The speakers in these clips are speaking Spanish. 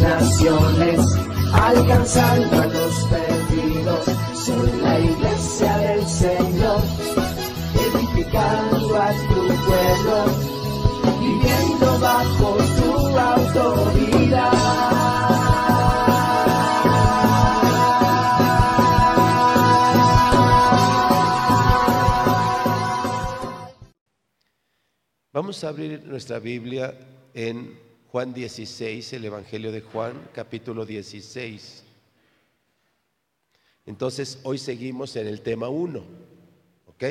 naciones, alcanzando a los perdidos. Soy la iglesia del Señor, edificando a tu pueblo, viviendo bajo tu autoridad. Vamos a abrir nuestra Biblia en Juan 16, el Evangelio de Juan, capítulo 16. Entonces, hoy seguimos en el tema 1, ¿ok?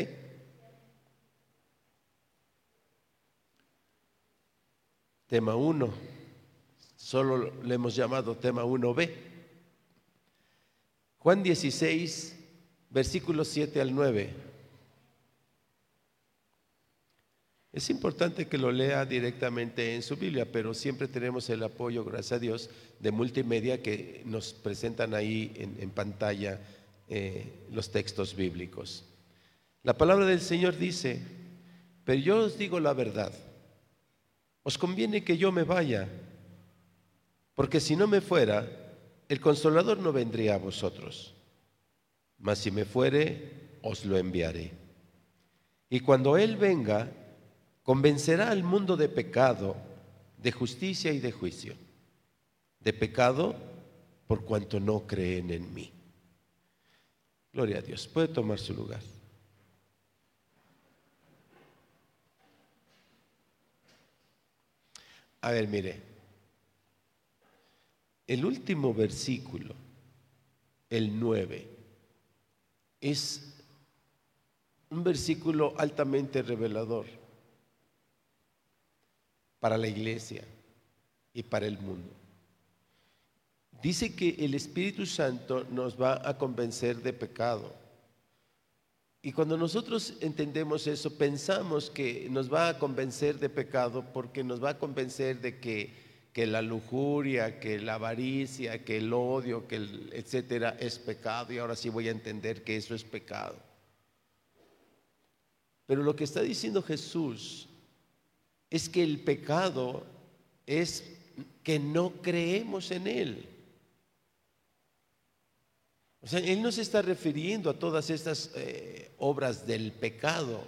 Tema 1, solo le hemos llamado tema 1b. Juan 16, versículos 7 al 9. Es importante que lo lea directamente en su Biblia, pero siempre tenemos el apoyo, gracias a Dios, de multimedia que nos presentan ahí en, pantalla eh, los textos bíblicos. La palabra del Señor dice, pero yo os digo la verdad, os conviene que yo me vaya, porque si no me fuera, el consolador no vendría a vosotros, mas si me fuere, os lo enviaré. Y cuando Él venga, convencerá al mundo de pecado, de justicia y de juicio. De pecado por cuanto no creen en mí. Gloria a Dios. Puede tomar su lugar. A ver, mire. El último versículo, el 9, es un versículo altamente revelador para la iglesia y para el mundo. Dice que el Espíritu Santo nos va a convencer de pecado. Y cuando nosotros entendemos eso, pensamos que nos va a convencer de pecado porque nos va a convencer de que, que la lujuria, que la avaricia, que el odio, que el etcétera es pecado. Y ahora sí voy a entender que eso es pecado. Pero lo que está diciendo Jesús es que el pecado es que no creemos en Él. O sea, Él no se está refiriendo a todas estas eh, obras del pecado,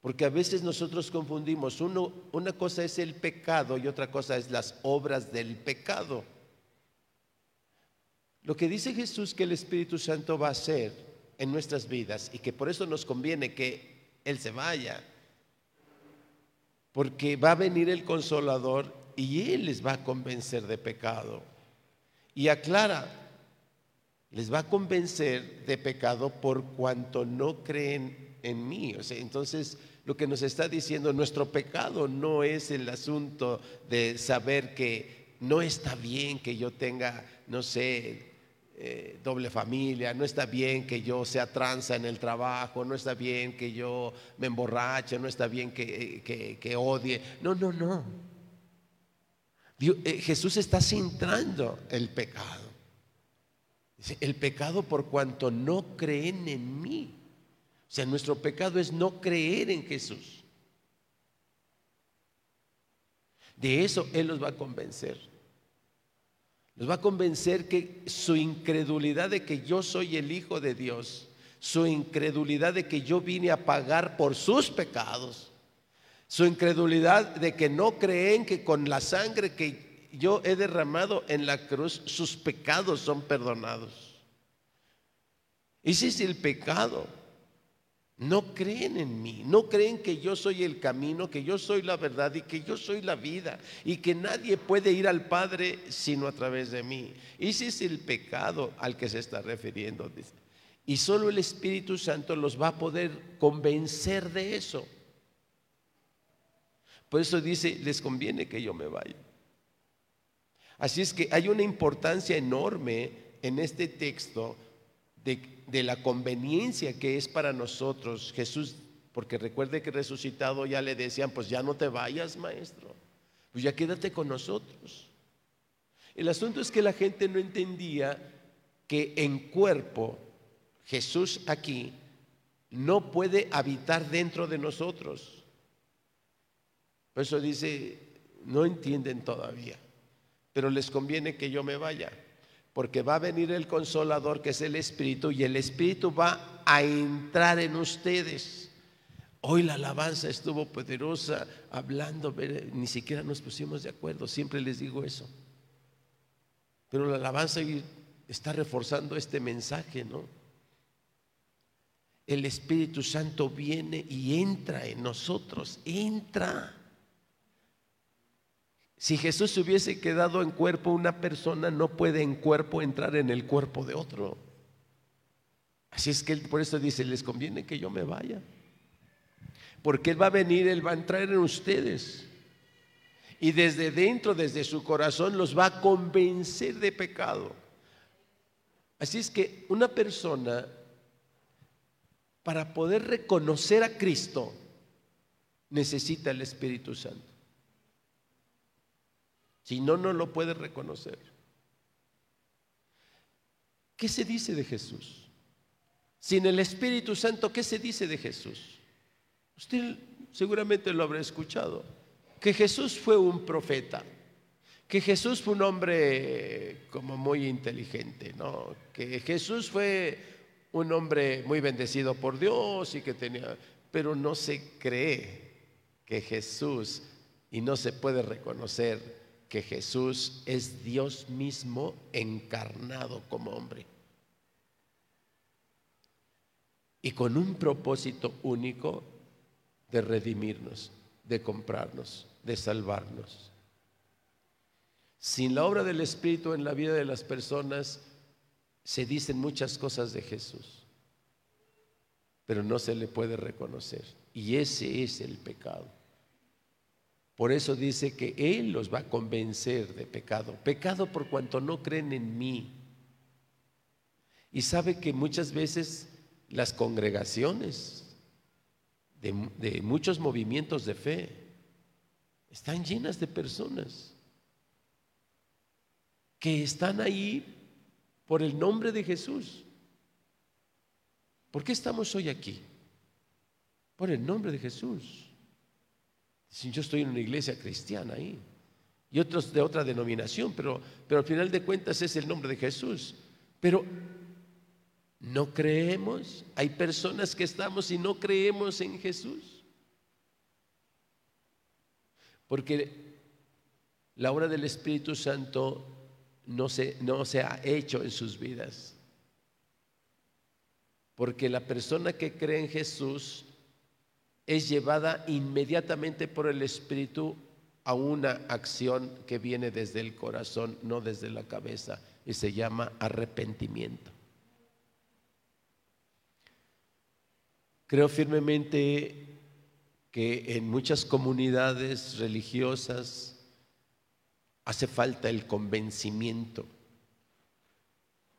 porque a veces nosotros confundimos, una cosa es el pecado y otra cosa es las obras del pecado. Lo que dice Jesús que el Espíritu Santo va a hacer en nuestras vidas y que por eso nos conviene que Él se vaya, porque va a venir el consolador y Él les va a convencer de pecado. Y aclara, les va a convencer de pecado por cuanto no creen en mí. O sea, entonces, lo que nos está diciendo, nuestro pecado no es el asunto de saber que no está bien que yo tenga, no sé, eh, doble familia, no está bien que yo sea tranza en el trabajo, no está bien que yo me emborrache, no está bien que, que, odie. No, no, no. Eh, Jesús está centrando el pecado. el pecado por cuanto no creen en mí. O sea, nuestro pecado es no creer en Jesús. De eso Él los va a convencer. Nos va a convencer que su incredulidad de que yo soy el Hijo de Dios, su incredulidad de que yo vine a pagar por sus pecados, su incredulidad de que no creen que con la sangre que yo he derramado en la cruz, sus pecados son perdonados. Ese es el pecado. No creen en mí, no creen que yo soy el camino, que yo soy la verdad y que yo soy la vida y que nadie puede ir al Padre sino a través de mí. Ese es el pecado al que se está refiriendo. Y solo el Espíritu Santo los va a poder convencer de eso. Por eso dice, les conviene que yo me vaya. Así es que hay una importancia enorme en este texto de, la conveniencia que es para nosotros. Jesús, porque recuerde que resucitado ya le decían, pues ya no te vayas, maestro, pues ya quédate con nosotros. El asunto es que la gente no entendía que en cuerpo Jesús aquí no puede habitar dentro de nosotros. Por eso dice, no entienden todavía, pero les conviene que yo me vaya, porque va a venir el consolador que es el Espíritu y el Espíritu va a entrar en ustedes. Hoy la alabanza estuvo poderosa, hablando, ni siquiera nos pusimos de acuerdo, siempre les digo eso. Pero la alabanza está reforzando este mensaje, ¿no? El Espíritu Santo viene y entra en nosotros, entra. Si Jesús hubiese quedado en cuerpo, una persona no puede en cuerpo entrar en el cuerpo de otro. Así es que él por eso dice, les conviene que yo me vaya. Porque Él va a venir, Él va a entrar en ustedes. Y desde dentro, desde su corazón, los va a convencer de pecado. Así es que una persona, para poder reconocer a Cristo, necesita el Espíritu Santo. Si no, no lo puede reconocer. ¿Qué se dice de Jesús? Sin el Espíritu Santo, ¿qué se dice de Jesús? Usted seguramente lo habrá escuchado, que Jesús fue un profeta, que Jesús fue un hombre como muy inteligente, ¿no? Que Jesús fue un hombre muy bendecido por Dios y que tenía, pero no se cree que Jesús y no se puede reconocer que Jesús es Dios mismo encarnado como hombre. Y con un propósito único de redimirnos, de comprarnos, de salvarnos. Sin la obra del Espíritu en la vida de las personas se dicen muchas cosas de Jesús, pero no se le puede reconocer. Y ese es el pecado. Por eso dice que Él los va a convencer de pecado. Pecado por cuanto no creen en mí. Y sabe que muchas veces las congregaciones de, muchos movimientos de fe están llenas de personas que están ahí por el nombre de Jesús. ¿Por qué estamos hoy aquí? Por el nombre de Jesús. Si yo estoy en una iglesia cristiana ahí y otros de otra denominación, pero, pero al final de cuentas es el nombre de Jesús. Pero no creemos, hay personas que estamos y no creemos en Jesús. Porque la obra del Espíritu Santo no se, no se ha hecho en sus vidas. Porque la persona que cree en Jesús es llevada inmediatamente por el Espíritu a una acción que viene desde el corazón, no desde la cabeza, y se llama arrepentimiento. Creo firmemente que en muchas comunidades religiosas hace falta el convencimiento.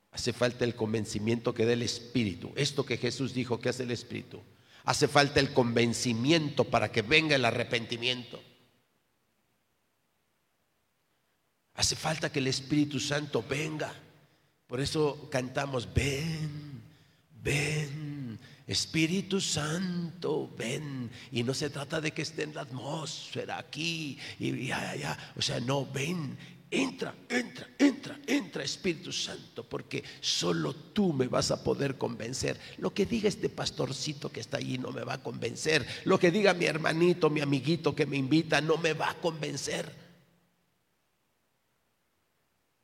Hace falta el convencimiento que da el Espíritu. Esto que Jesús dijo que hace el Espíritu Hace falta el convencimiento para que venga el arrepentimiento. Hace falta que el Espíritu Santo venga. Por eso cantamos, ven, ven, Espíritu Santo, ven. Y no se trata de que esté en la atmósfera aquí y ya, ya. O sea, no, ven entra, entra, entra, entra Espíritu Santo, porque solo tú me vas a poder convencer. Lo que diga este pastorcito que está allí no me va a convencer. Lo que diga mi hermanito, mi amiguito que me invita, no me va a convencer.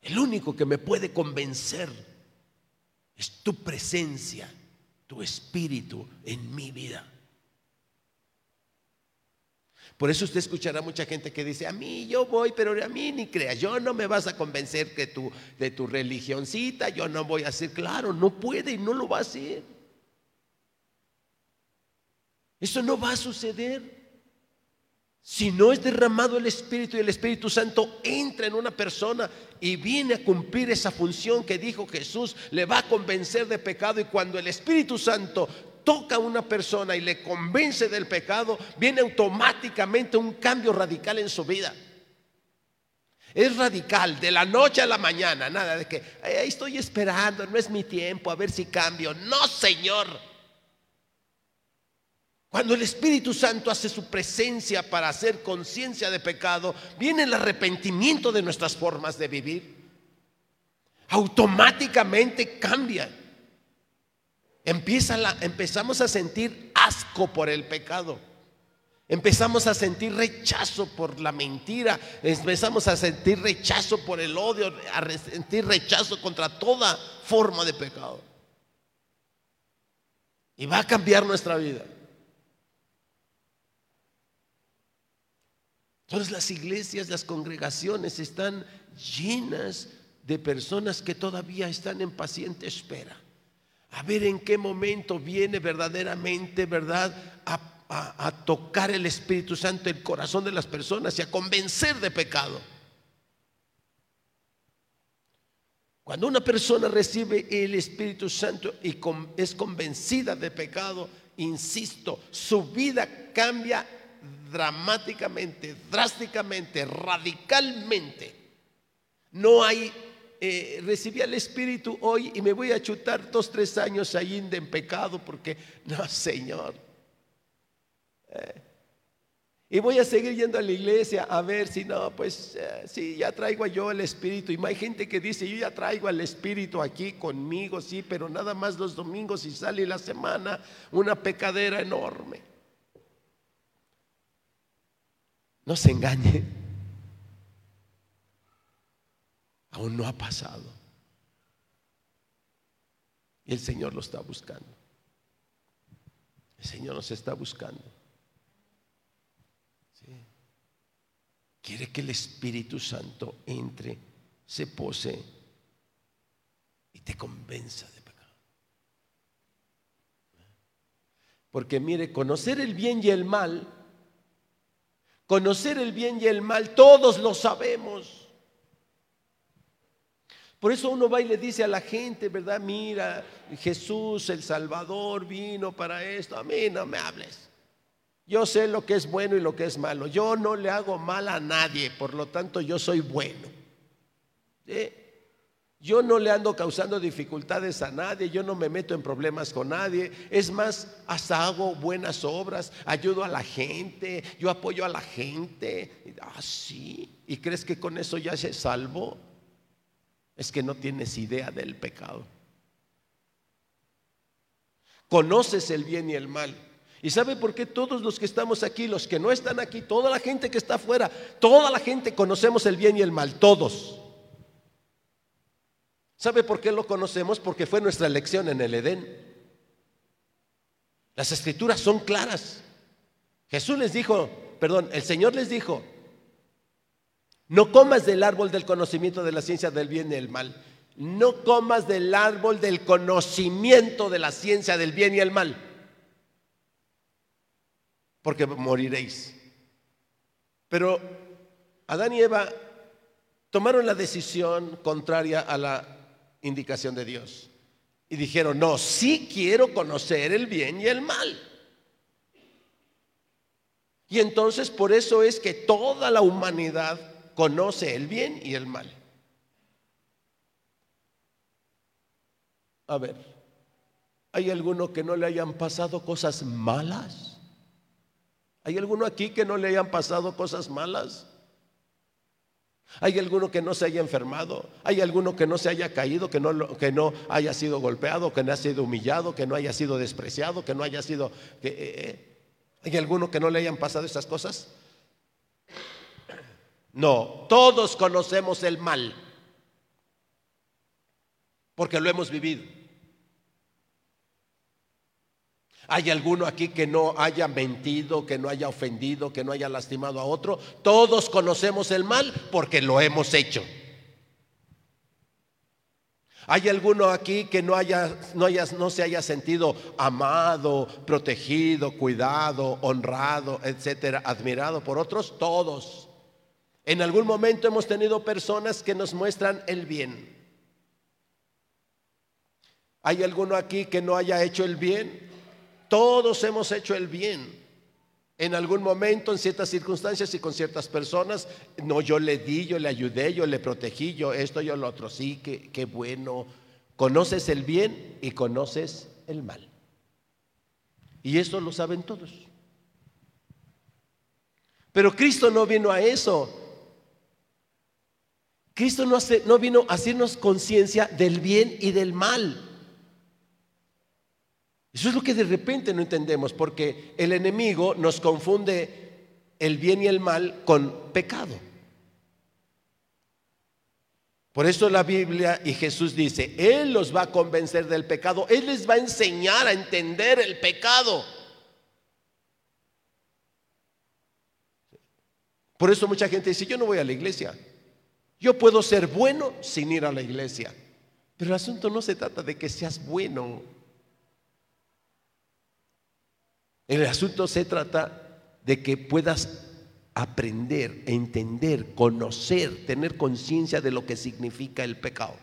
El único que me puede convencer es tu presencia, tu espíritu en mi vida. Por eso usted escuchará mucha gente que dice, a mí yo voy, pero a mí ni creas, yo no me vas a convencer que tu, de tu religioncita, yo no voy a hacer, claro, no puede y no lo va a hacer. Eso no va a suceder. Si no es derramado el Espíritu y el Espíritu Santo entra en una persona y viene a cumplir esa función que dijo Jesús, le va a convencer de pecado y cuando el Espíritu Santo toca a una persona y le convence del pecado, viene automáticamente un cambio radical en su vida. Es radical, de la noche a la mañana, nada de que ahí estoy esperando, no es mi tiempo, a ver si cambio. No, Señor. Cuando el Espíritu Santo hace su presencia para hacer conciencia de pecado, viene el arrepentimiento de nuestras formas de vivir. Automáticamente cambia. Empieza la, empezamos a sentir asco por el pecado. Empezamos a sentir rechazo por la mentira, empezamos a sentir rechazo por el odio, a sentir rechazo contra toda forma de pecado. Y va a cambiar nuestra vida. Todas las iglesias, las congregaciones están llenas de personas que todavía están en paciente espera. A ver en qué momento viene verdaderamente, ¿verdad? A, tocar el Espíritu Santo el corazón de las personas y a convencer de pecado. Cuando una persona recibe el Espíritu Santo y es convencida de pecado, insisto, su vida cambia dramáticamente, drásticamente, radicalmente. No hay, eh, recibí al Espíritu hoy y me voy a chutar dos, tres años ahí en pecado porque, no, Señor. Eh, y voy a seguir yendo a la iglesia a ver si no, pues eh, sí, ya traigo yo el Espíritu. Y hay gente que dice, yo ya traigo al Espíritu aquí conmigo, sí, pero nada más los domingos y sale la semana una pecadera enorme. No se engañe. Aún no ha pasado. Y el Señor lo está buscando. El Señor nos está buscando. Quiere que el Espíritu Santo entre, se pose y te convenza de pecado. Porque mire, conocer el bien y el mal Conocer el bien y el mal, todos lo sabemos. Por eso uno va y le dice a la gente, ¿verdad? Mira, Jesús el Salvador vino para esto. A mí no me hables. Yo sé lo que es bueno y lo que es malo. Yo no le hago mal a nadie, por lo tanto yo soy bueno. Yo no le ando causando dificultades a nadie, yo no me meto en problemas con nadie. Es más, hasta hago buenas obras, ayudo a la gente, yo apoyo a la gente. Ah, sí. ¿Y crees que con eso ya se salvo? Es que no tienes idea del pecado. Conoces el bien y el mal. ¿Y sabe por qué todos los que estamos aquí, los que no están aquí, toda la gente que está afuera, toda la gente conocemos el bien y el mal, todos? ¿Sabe por qué lo conocemos? Porque fue nuestra elección en el Edén. Las escrituras son claras. Jesús les dijo, perdón, el Señor les dijo, no comas del árbol del conocimiento de la ciencia del bien y del mal. No comas del árbol del conocimiento de la ciencia del bien y el mal. Porque moriréis. Pero Adán y Eva tomaron la decisión contraria a la indicación de Dios. Y dijeron, no, sí quiero conocer el bien y el mal. Y entonces por eso es que toda la humanidad conoce el bien y el mal. A ver, ¿hay alguno que no le hayan pasado cosas malas? ¿Hay alguno aquí que no le hayan pasado cosas malas? ¿Hay alguno que no se haya enfermado? ¿Hay alguno que no se haya caído, que no, que no haya sido golpeado, que no haya sido humillado, que no haya sido despreciado, que no haya sido... Que, eh, eh? ¿Hay alguno que no le hayan pasado esas cosas? No, todos conocemos el mal, porque lo hemos vivido. ¿Hay alguno aquí que no haya mentido, que no haya ofendido, que no haya lastimado a otro? Todos conocemos el mal porque lo hemos hecho. ¿Hay alguno aquí que no, haya, no, haya, no se haya sentido amado, protegido, cuidado, honrado, etcétera, admirado por otros? Todos. En algún momento hemos tenido personas que nos muestran el bien. ¿Hay alguno aquí que no haya hecho el bien? Todos hemos hecho el bien. En algún momento, en ciertas circunstancias y con ciertas personas, no, yo le di, yo le ayudé, yo le protegí, yo esto, yo lo otro. Sí, qué, qué bueno. Conoces el bien y conoces el mal. Y eso lo saben todos. Pero Cristo no vino a eso. Cristo no, hace, no vino a hacernos conciencia del bien y del mal. Eso es lo que de repente no entendemos, porque el enemigo nos confunde el bien y el mal con pecado. Por eso la Biblia y Jesús dice, Él los va a convencer del pecado, Él les va a enseñar a entender el pecado. Por eso mucha gente dice, yo no voy a la iglesia. Yo puedo ser bueno sin ir a la iglesia. Pero el asunto no se trata de que seas bueno. El asunto se trata de que puedas aprender, entender, conocer, tener conciencia de lo que significa el pecado.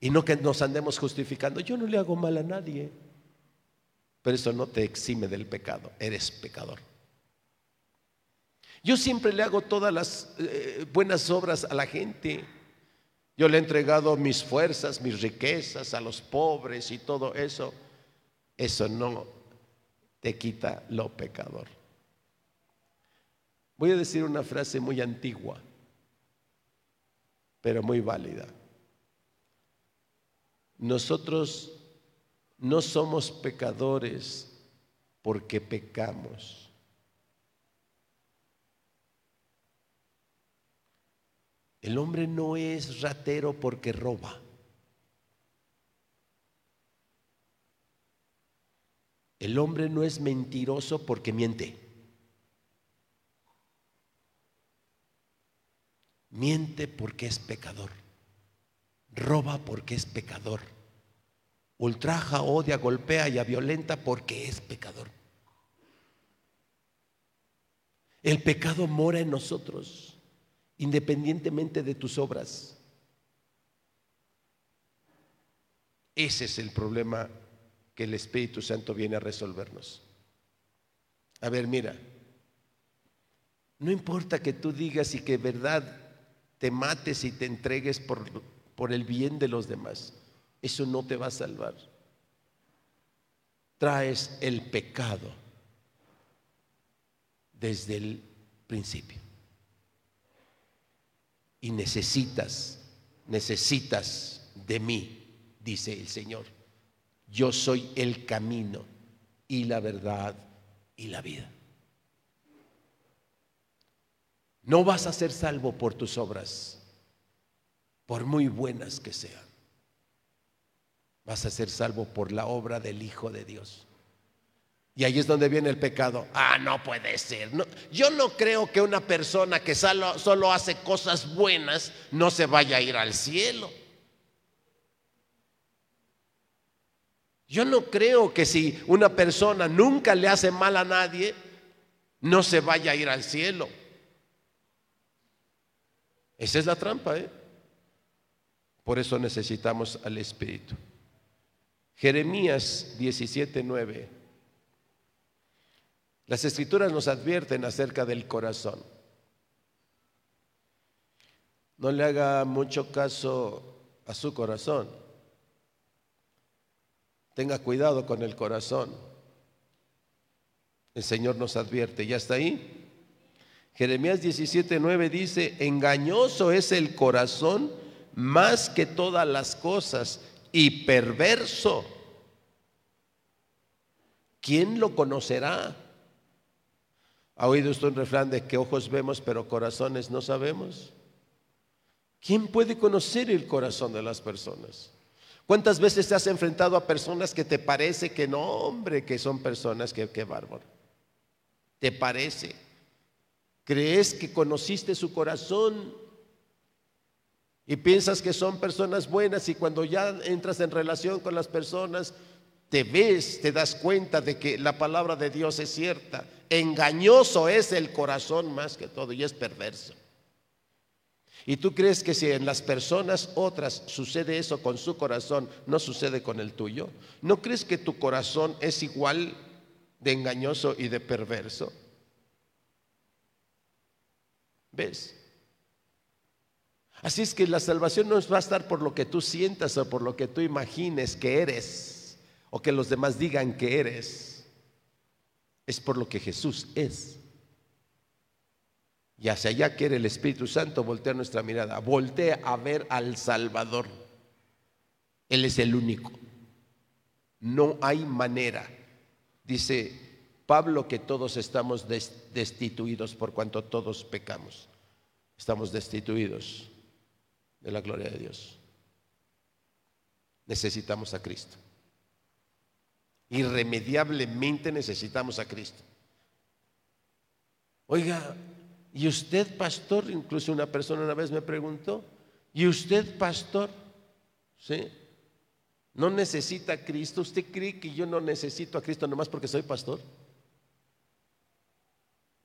Y no que nos andemos justificando, yo no le hago mal a nadie, pero eso no te exime del pecado, eres pecador. Yo siempre le hago todas las eh, buenas obras a la gente. Yo le he entregado mis fuerzas, mis riquezas a los pobres y todo eso. Eso no te quita lo pecador. Voy a decir una frase muy antigua, pero muy válida. Nosotros no somos pecadores porque pecamos. El hombre no es ratero porque roba. El hombre no es mentiroso porque miente. Miente porque es pecador. Roba porque es pecador. Ultraja, odia, golpea y violenta porque es pecador. El pecado mora en nosotros independientemente de tus obras. Ese es el problema que el Espíritu Santo viene a resolvernos. A ver, mira, no importa que tú digas y que verdad te mates y te entregues por, por el bien de los demás, eso no te va a salvar. Traes el pecado desde el principio. Y necesitas, necesitas de mí, dice el Señor. Yo soy el camino y la verdad y la vida. No vas a ser salvo por tus obras, por muy buenas que sean. Vas a ser salvo por la obra del Hijo de Dios. Y ahí es donde viene el pecado. Ah, no puede ser. yo no creo que una persona que solo, solo hace cosas buenas no se vaya a ir al cielo. Yo no creo que si una persona nunca le hace mal a nadie, no se vaya a ir al cielo. Esa es la trampa, ¿eh? Por eso necesitamos al Espíritu. Jeremías 17:9. Las escrituras nos advierten acerca del corazón. No le haga mucho caso a su corazón. Tenga cuidado con el corazón. El Señor nos advierte. ¿Ya está ahí? Jeremías 17:9 dice, engañoso es el corazón más que todas las cosas y perverso. ¿Quién lo conocerá? ¿Ha oído usted un refrán de que ojos vemos pero corazones no sabemos? ¿Quién puede conocer el corazón de las personas? ¿Cuántas veces te has enfrentado a personas que te parece que no, hombre, que son personas que, qué bárbaro? ¿Te parece? ¿Crees que conociste su corazón? Y piensas que son personas buenas y cuando ya entras en relación con las personas, te ves, te das cuenta de que la palabra de Dios es cierta. Engañoso es el corazón más que todo y es perverso. ¿Y tú crees que si en las personas otras sucede eso con su corazón, no sucede con el tuyo? ¿No crees que tu corazón es igual de engañoso y de perverso? ¿Ves? Así es que la salvación no va a estar por lo que tú sientas o por lo que tú imagines que eres o que los demás digan que eres. Es por lo que Jesús es. Y hacia allá quiere el Espíritu Santo voltear nuestra mirada. Voltea a ver al Salvador. Él es el único. No hay manera. Dice Pablo que todos estamos destituidos por cuanto todos pecamos. Estamos destituidos de la gloria de Dios. Necesitamos a Cristo. Irremediablemente necesitamos a Cristo. Oiga, ¿Y usted, pastor? Incluso una persona una vez me preguntó, ¿y usted, pastor? ¿Sí? ¿No necesita a Cristo? ¿Usted cree que yo no necesito a Cristo nomás porque soy pastor?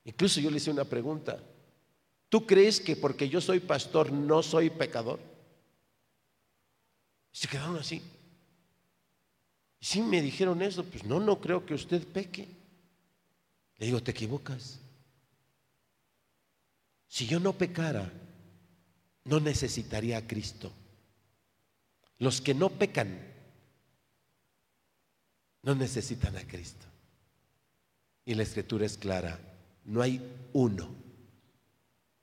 Incluso yo le hice una pregunta. ¿Tú crees que porque yo soy pastor no soy pecador? se quedaron así. Y si me dijeron eso, pues no, no creo que usted peque. Le digo, te equivocas. Si yo no pecara, no necesitaría a Cristo. Los que no pecan no necesitan a Cristo. Y la escritura es clara, no hay uno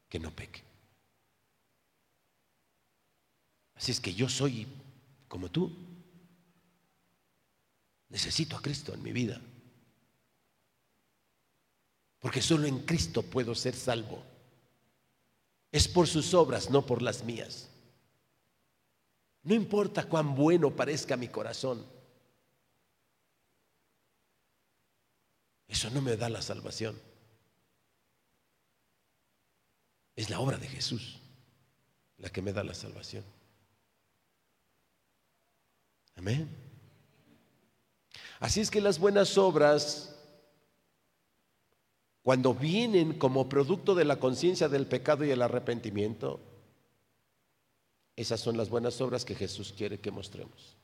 que no peque. Así es que yo soy como tú. Necesito a Cristo en mi vida. Porque solo en Cristo puedo ser salvo. Es por sus obras, no por las mías. No importa cuán bueno parezca mi corazón. Eso no me da la salvación. Es la obra de Jesús la que me da la salvación. Amén. Así es que las buenas obras cuando vienen como producto de la conciencia del pecado y el arrepentimiento, esas son las buenas obras que Jesús quiere que mostremos.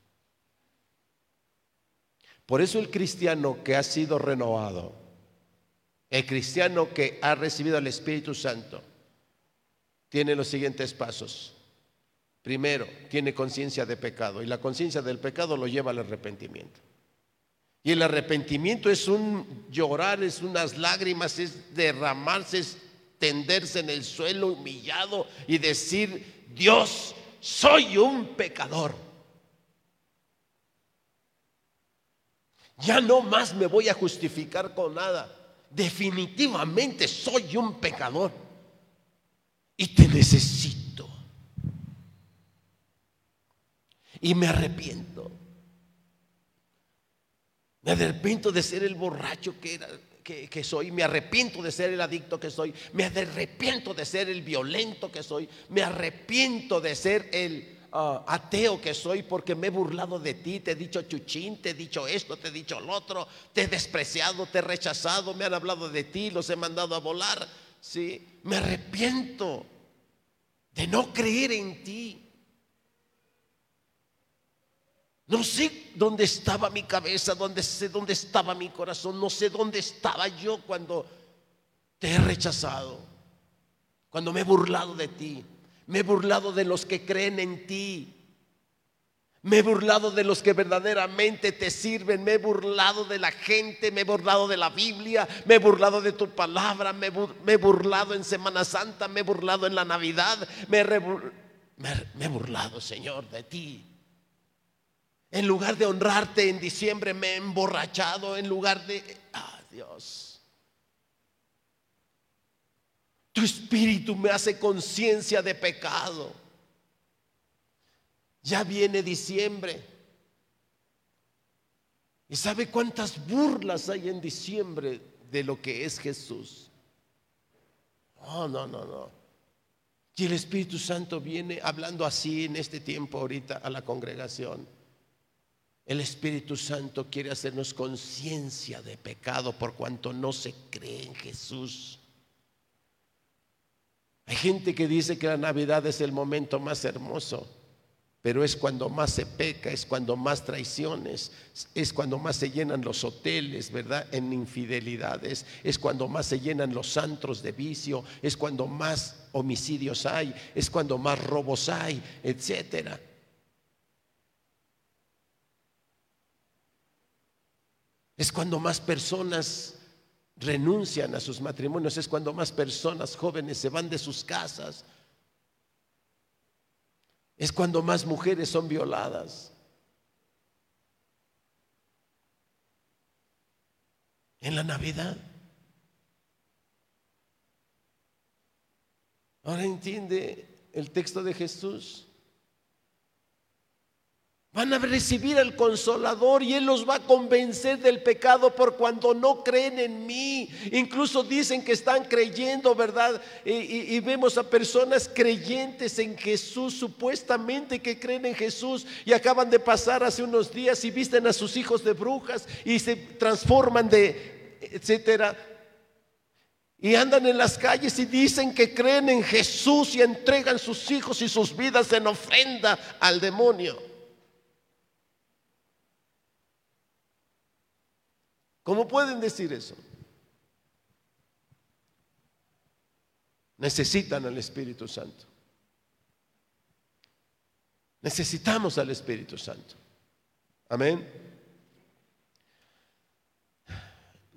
Por eso el cristiano que ha sido renovado, el cristiano que ha recibido el Espíritu Santo, tiene los siguientes pasos. Primero, tiene conciencia de pecado y la conciencia del pecado lo lleva al arrepentimiento. Y el arrepentimiento es un llorar, es unas lágrimas, es derramarse, es tenderse en el suelo humillado y decir, Dios, soy un pecador. Ya no más me voy a justificar con nada. Definitivamente soy un pecador. Y te necesito. Y me arrepiento. Me arrepiento de ser el borracho que, soy, me arrepiento de ser el adicto que soy, me arrepiento de ser el violento que soy, me arrepiento de ser el ah, ateo que soy porque me he burlado de ti, te he dicho chuchín, te he dicho esto, te he dicho lo otro, te he despreciado, te he rechazado, me han hablado de ti, los he mandado a volar. Sí, me arrepiento de no creer en ti. No sé dónde estaba mi cabeza, dónde sé dónde estaba mi corazón, no sé dónde estaba yo cuando te he rechazado, cuando me he burlado de ti, me he burlado de los que creen en ti, me he burlado de los que verdaderamente te sirven, me he burlado de la gente, me he burlado de la Biblia, me he burlado de tu palabra, me, he burlado en Semana Santa, me he burlado en la Navidad, me he burlado, Señor, de ti. En lugar de honrarte en diciembre me he emborrachado, en lugar de... Ah, Dios. Tu espíritu me hace conciencia de pecado. Ya viene diciembre. ¿Y sabe cuántas burlas hay en diciembre de lo que es Jesús? Oh, no, no, no. Y el Espíritu Santo viene hablando así en este tiempo ahorita a la congregación. El Espíritu Santo quiere hacernos conciencia de pecado por cuanto no se cree en Jesús. Hay gente que dice que la Navidad es el momento más hermoso, pero es cuando más se peca, es cuando más traiciones, es cuando más se llenan los hoteles, ¿verdad? En infidelidades, es cuando más se llenan los antros de vicio, es cuando más homicidios hay, es cuando más robos hay, etcétera. Es cuando más personas renuncian a sus matrimonios, es cuando más personas jóvenes se van de sus casas, es cuando más mujeres son violadas. En la Navidad. Ahora entiende el texto de Jesús. Van a recibir al consolador y Él los va a convencer del pecado por cuando no creen en mí. Incluso dicen que están creyendo, ¿verdad? Y, vemos a personas creyentes en Jesús, supuestamente que creen en Jesús y acaban de pasar hace unos días y visten a sus hijos de brujas y se transforman de, etcétera. Y andan en las calles y dicen que creen en Jesús y entregan sus hijos y sus vidas en ofrenda al demonio. ¿Cómo pueden decir eso? Necesitan al Espíritu Santo. Necesitamos al Espíritu Santo. Amén.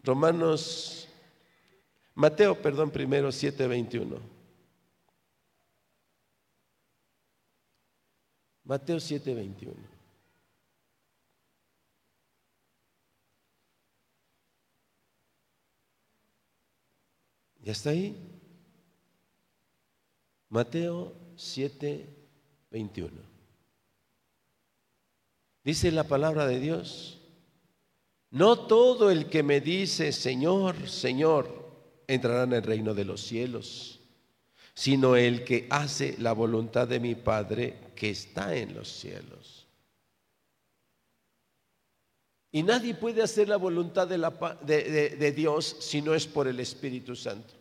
Romanos, Mateo, perdón, primero 7:21. Mateo 7:21. ¿Ya está ahí? Mateo 7, 21. Dice la palabra de Dios, no todo el que me dice, Señor, Señor, entrará en el reino de los cielos, sino el que hace la voluntad de mi Padre que está en los cielos. Y nadie puede hacer la voluntad de, Dios si no es por el Espíritu Santo.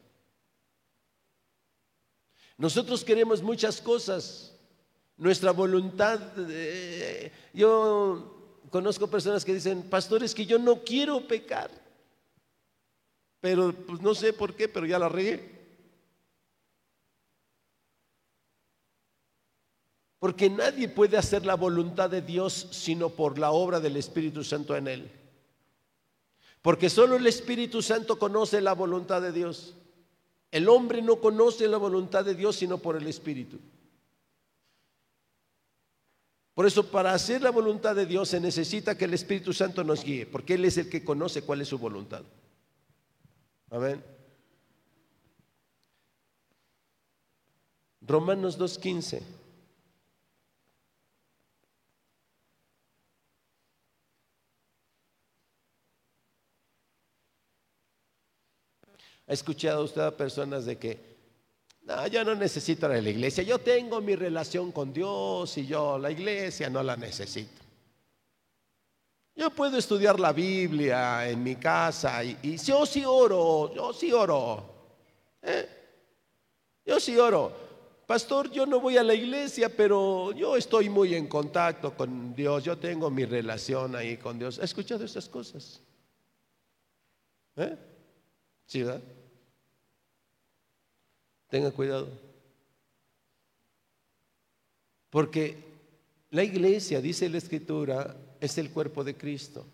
Nosotros queremos muchas cosas. Nuestra voluntad, yo conozco personas que dicen, pastores, que yo no quiero pecar. Pero pues no sé por qué, pero ya la regué. Porque nadie puede hacer la voluntad de Dios sino por la obra del Espíritu Santo en él. Porque solo el Espíritu Santo conoce la voluntad de Dios. El hombre no conoce la voluntad de Dios sino por el Espíritu. Por eso para hacer la voluntad de Dios se necesita que el Espíritu Santo nos guíe, porque Él es el que conoce cuál es su voluntad. Amén. Romanos 2.15. ¿Ha escuchado usted a personas de que, no, yo no necesito la iglesia, yo tengo mi relación con Dios y yo la iglesia no la necesito? Yo puedo estudiar la Biblia en mi casa y, yo sí oro, yo sí oro. ¿eh? Yo sí oro. Pastor, yo no voy a la iglesia, pero yo estoy muy en contacto con Dios, yo tengo mi relación ahí con Dios. ¿Ha escuchado esas cosas? ¿Eh? ¿Sí, verdad? Tenga cuidado. Porque la iglesia, dice la escritura, es el cuerpo de Cristo.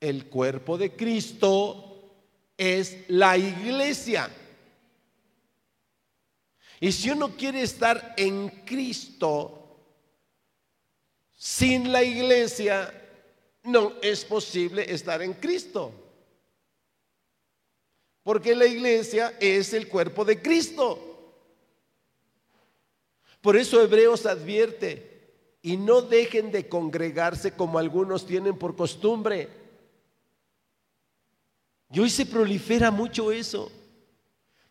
El cuerpo de Cristo es la iglesia. Y si uno quiere estar en Cristo sin la iglesia, no es posible estar en Cristo porque la iglesia es el cuerpo de Cristo. Por eso Hebreos advierte, y no dejen de congregarse como algunos tienen por costumbre. Y hoy se prolifera mucho eso.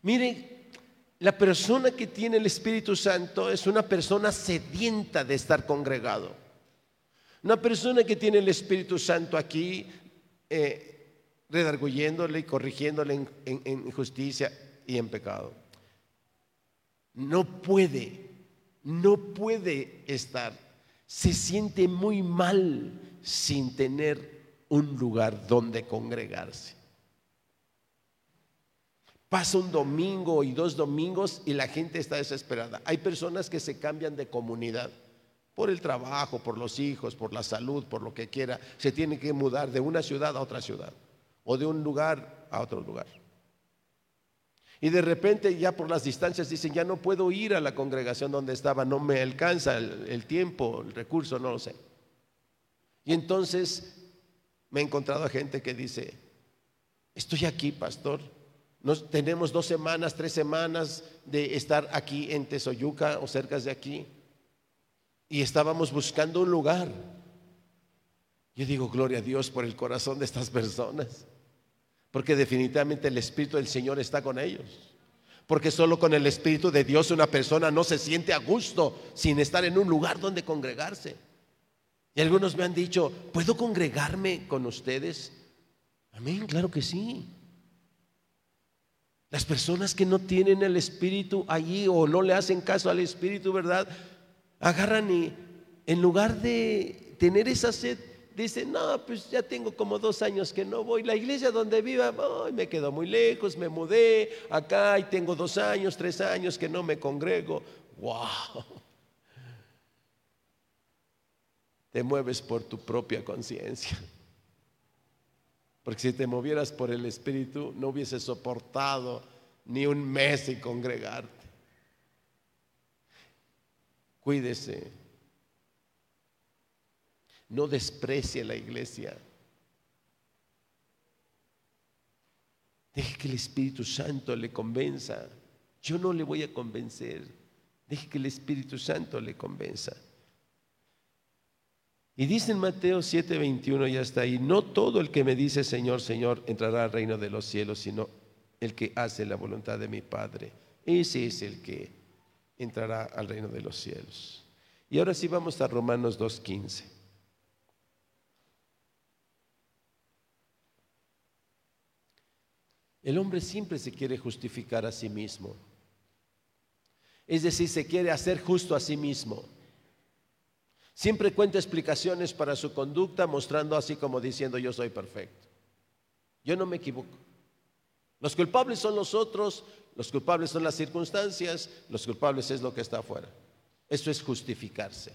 Miren, La persona que tiene el Espíritu Santo es una persona sedienta de estar congregado. Una persona que tiene el Espíritu Santo aquí, eh, redarguyéndole y corrigiéndole en, en justicia y en pecado. No puede, no puede estar. Se siente muy mal sin tener un lugar donde congregarse. Pasa un domingo y dos domingos y la gente está desesperada. Hay personas que se cambian de comunidad por el trabajo, por los hijos, por la salud, por lo que quiera. Se tienen que mudar de una ciudad a otra ciudad o de un lugar a otro lugar. Y de repente ya por las distancias dicen, ya no puedo ir a la congregación donde estaba, no me alcanza el, tiempo, el recurso, no lo sé. Y entonces me he encontrado a gente que dice, estoy aquí, pastor, tenemos dos semanas, tres semanas de estar aquí en Tesoyuca o cerca de aquí. Y estábamos buscando un lugar. Yo digo, gloria a Dios por el corazón de estas personas. Porque definitivamente el Espíritu del Señor está con ellos. Porque solo con el Espíritu de Dios una persona no se siente a gusto sin estar en un lugar donde congregarse. Y algunos me han dicho, ¿puedo congregarme con ustedes? Amén, claro que sí. Las personas que no tienen el Espíritu allí o no le hacen caso al Espíritu, ¿verdad? Agarran y en lugar de tener esa sed, dicen, no, pues ya tengo como dos años que no voy. La iglesia donde viva, me quedo muy lejos, me mudé acá y tengo dos años, tres años que no me congrego. ¡Wow! Te mueves por tu propia conciencia. Porque si te movieras por el Espíritu, no hubieses soportado ni un mes sin congregarte. Cuídese. No desprecie la iglesia. Deje que el Espíritu Santo le convenza. Yo no le voy a convencer. Deje que el Espíritu Santo le convenza. Y dice en Mateo 7:21, ya está ahí, no todo el que me dice Señor, Señor entrará al reino de los cielos, sino el que hace la voluntad de mi Padre. Ese es el que entrará al reino de los cielos. Y ahora sí vamos a Romanos 2:15. El hombre siempre se quiere justificar a sí mismo. Es decir, se quiere hacer justo a sí mismo. Siempre cuenta explicaciones para su conducta, mostrando así como diciendo yo soy perfecto. Yo no me equivoco. Los culpables son los otros, los culpables son las circunstancias, los culpables es lo que está afuera. Eso es justificarse.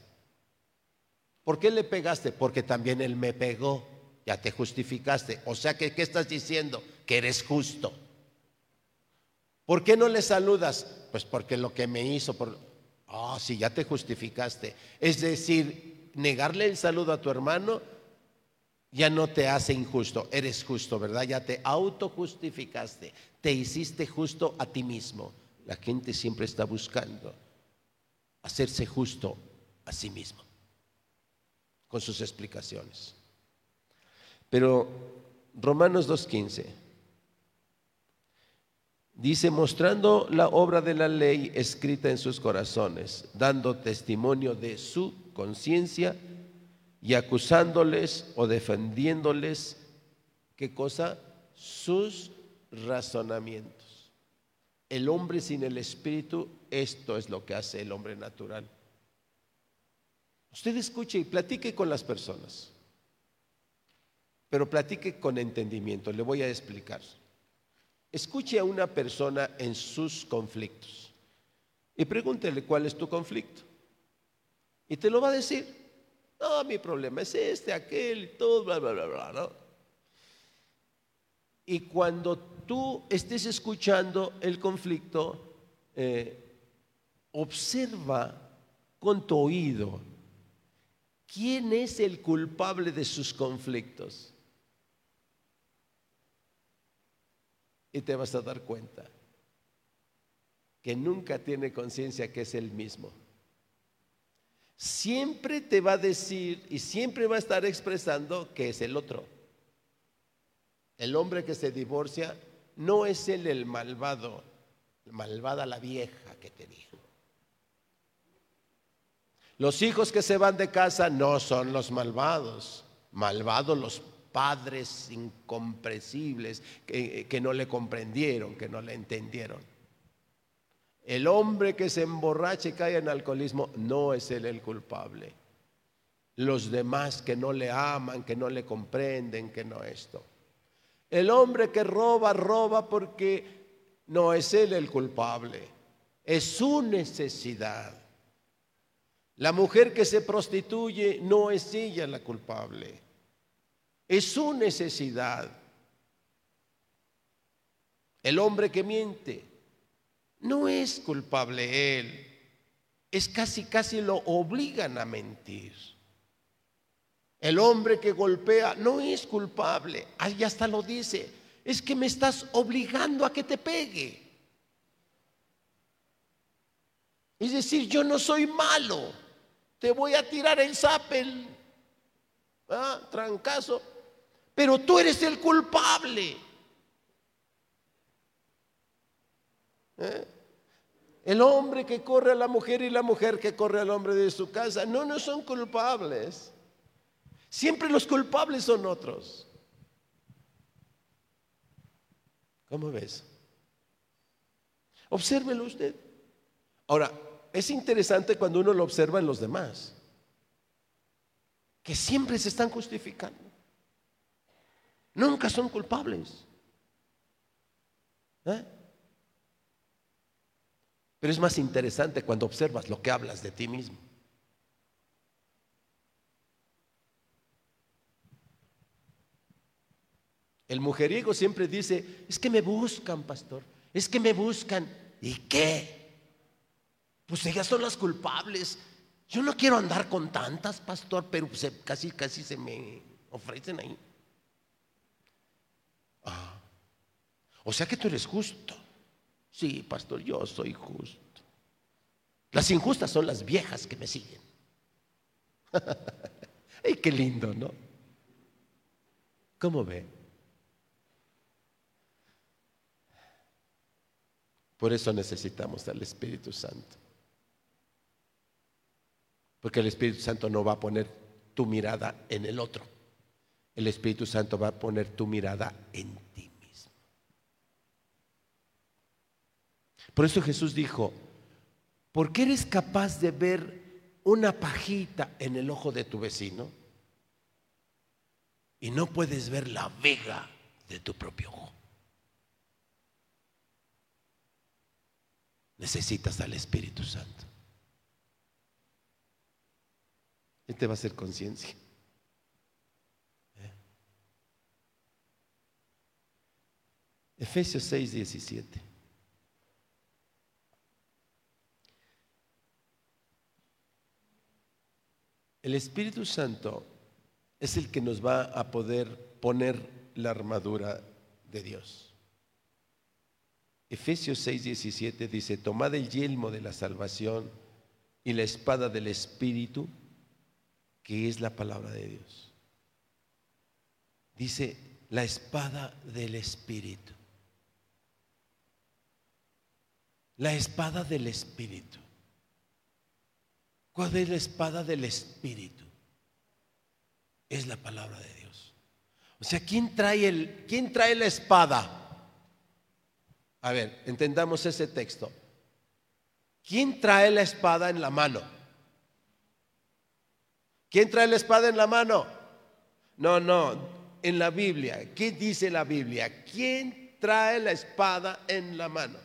¿Por qué le pegaste? Porque también él me pegó. Ya te justificaste. O sea que, ¿qué estás diciendo? Que eres justo. ¿Por qué no le saludas? Pues porque lo que me hizo, por... Ah, sí, ya te justificaste. Es decir, negarle el saludo a tu hermano ya no te hace injusto, eres justo, ¿verdad? Ya te autojustificaste, te hiciste justo a ti mismo. La gente siempre está buscando hacerse justo a sí mismo, con sus explicaciones. Pero Romanos 2.15 Dice, mostrando la obra de la ley escrita en sus corazones, dando testimonio de su conciencia y acusándoles o defendiéndoles, ¿qué cosa? Sus razonamientos. El hombre sin el espíritu, esto es lo que hace el hombre natural. Usted escuche y platique con las personas, pero platique con entendimiento. Le voy a explicar. Escuche a una persona en sus conflictos y pregúntele cuál es tu conflicto. Y te lo va a decir. No, mi problema es este, aquel y todo, bla, bla, bla, bla, ¿no? Y cuando tú estés escuchando el conflicto, eh, observa con tu oído quién es el culpable de sus conflictos. Y te vas a dar cuenta que nunca tiene conciencia que es el mismo. Siempre te va a decir y siempre va a estar expresando que es el otro. El hombre que se divorcia no es él el malvado, Malvada la vieja que te dijo. Los hijos que se van de casa no son los malvados, malvados los padres incomprensibles que, que, no le comprendieron, que no le entendieron. El hombre que se emborracha y cae en alcoholismo no es él el culpable. Los demás que no le aman, que no le comprenden, que no esto. El hombre que roba, roba porque no es él el culpable, es su necesidad. La mujer que se prostituye no es ella la culpable, es su necesidad. El hombre que miente no es culpable él, es casi, casi lo obligan a mentir. El hombre que golpea no es culpable, ahí hasta lo dice, es que me estás obligando a que te pegue. Es decir, yo no soy malo te voy a tirar el zapel, ¿ah? trancazo, pero tú eres el culpable. ¿Eh? El hombre que corre a la mujer y la mujer que corre al hombre de su casa, no, no son culpables. Siempre los culpables son otros. ¿Cómo ves? Obsérvelo usted. Ahora, es interesante cuando uno lo observa en los demás, que siempre se están justificando. Nunca son culpables. ¿Eh? Pero es más interesante cuando observas lo que hablas de ti mismo. El mujeriego siempre dice, es que me buscan, pastor, es que me buscan. ¿Y qué? Pues ellas son las culpables. Yo no quiero andar con tantas, pastor, pero casi, casi se me ofrecen ahí. O sea que tú eres justo. Sí, pastor, yo soy justo. Las injustas son las viejas que me siguen. ¡Ay, qué lindo, ¿no? ¿Cómo ve? Por eso necesitamos al Espíritu Santo. Porque el Espíritu Santo no va a poner tu mirada en el otro. El Espíritu Santo va a poner tu mirada en ti mismo. Por eso Jesús dijo, ¿por qué eres capaz de ver una pajita en el ojo de tu vecino y no puedes ver la vega de tu propio ojo? Necesitas al Espíritu Santo. Él te va a hacer conciencia. Efesios 6, 17. El Espíritu Santo es el que nos va a poder poner la armadura de Dios. Efesios 6, 17 dice, tomad el yelmo de la salvación y la espada del Espíritu que es la palabra de Dios. Dice la espada del Espíritu. La espada del Espíritu. ¿Cuál es la espada del Espíritu? Es la palabra de Dios. O sea, ¿quién trae, el, ¿quién trae la espada? A ver, entendamos ese texto. ¿Quién trae la espada en la mano? ¿Quién trae la espada en la mano? No, no, en la Biblia. ¿Qué dice la Biblia? ¿Quién trae la espada en la mano?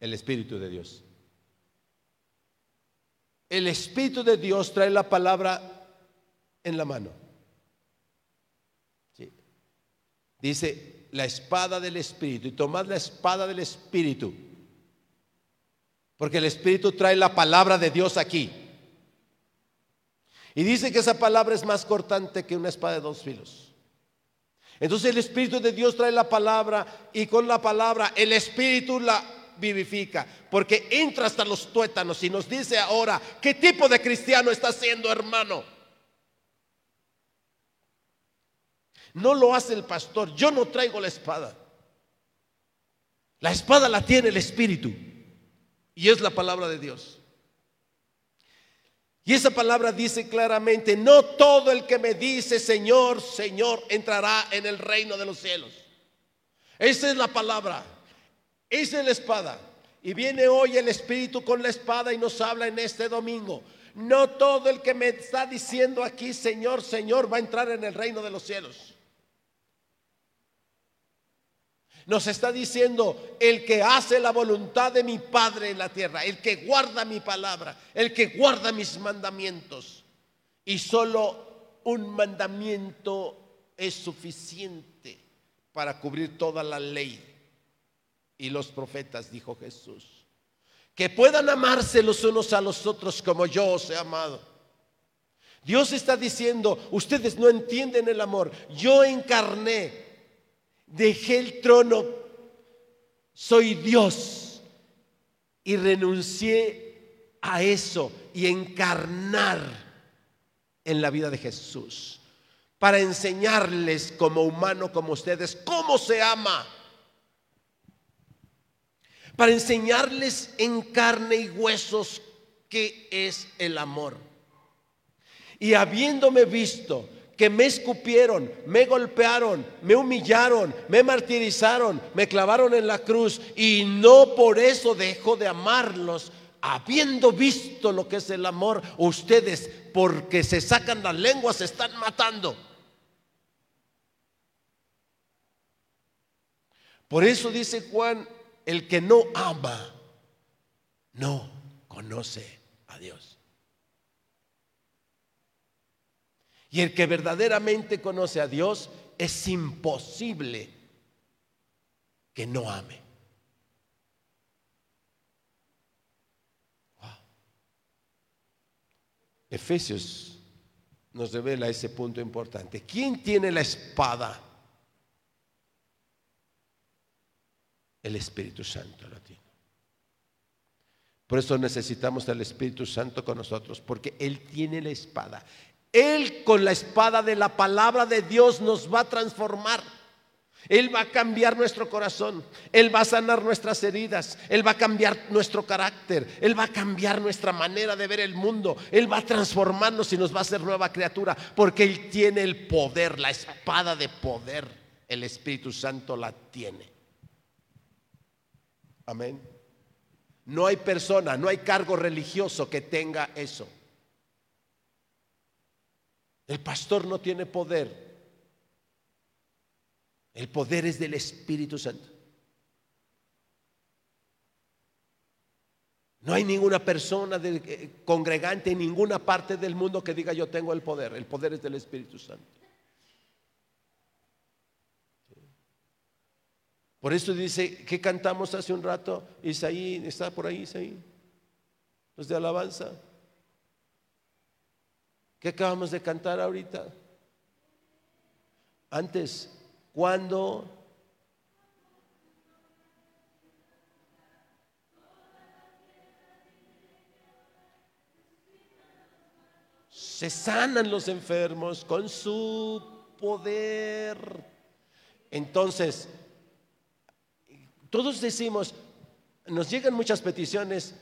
El Espíritu de Dios. El Espíritu de Dios trae la palabra en la mano. Dice la espada del Espíritu y tomad la espada del Espíritu porque el Espíritu trae la palabra de Dios aquí. Y dice que esa palabra es más cortante que una espada de dos filos. Entonces el Espíritu de Dios trae la palabra y con la palabra el Espíritu la vivifica, porque entra hasta los tuétanos y nos dice ahora qué tipo de cristiano está siendo hermano. No lo hace el pastor, yo no traigo la espada. La espada la tiene el Espíritu y es la palabra de Dios. Y esa palabra dice claramente, no todo el que me dice Señor, Señor, entrará en el reino de los cielos. Esa es la palabra, esa es la espada. Y viene hoy el Espíritu con la espada y nos habla en este domingo. No todo el que me está diciendo aquí, Señor, Señor, va a entrar en el reino de los cielos. Nos está diciendo, el que hace la voluntad de mi Padre en la tierra, el que guarda mi palabra, el que guarda mis mandamientos. Y solo un mandamiento es suficiente para cubrir toda la ley y los profetas, dijo Jesús. Que puedan amarse los unos a los otros como yo os he amado. Dios está diciendo, ustedes no entienden el amor. Yo encarné dejé el trono, soy Dios y renuncié a eso y encarnar en la vida de Jesús para enseñarles como humano, como ustedes, cómo se ama. Para enseñarles en carne y huesos qué es el amor. Y habiéndome visto que me escupieron, me golpearon, me humillaron, me martirizaron, me clavaron en la cruz y no por eso dejo de amarlos. Habiendo visto lo que es el amor, ustedes porque se sacan las lenguas se están matando. Por eso dice Juan, el que no ama, no conoce a Dios. Y el que verdaderamente conoce a Dios es imposible que no ame. Efesios nos revela ese punto importante. ¿Quién tiene la espada? El Espíritu Santo lo tiene. Por eso necesitamos al Espíritu Santo con nosotros, porque Él tiene la espada. Él con la espada de la palabra de Dios nos va a transformar. Él va a cambiar nuestro corazón, Él va a sanar nuestras heridas, Él va a cambiar nuestro carácter, Él va a cambiar nuestra manera de ver el mundo, Él va a transformarnos y nos va a hacer nueva criatura, porque Él tiene el poder, la espada de poder, el Espíritu Santo la tiene. Amén. No hay persona, no hay cargo religioso que tenga eso. El pastor no tiene poder. El poder es del Espíritu Santo. No hay ninguna persona eh, congregante en ninguna parte del mundo que diga yo tengo el poder. El poder es del Espíritu Santo. Por eso dice que cantamos hace un rato, Isaí, está por ahí Isaí, los de alabanza. ¿Qué acabamos de cantar ahorita? Antes, cuando se sanan los enfermos con su poder. Entonces, todos decimos, nos llegan muchas peticiones,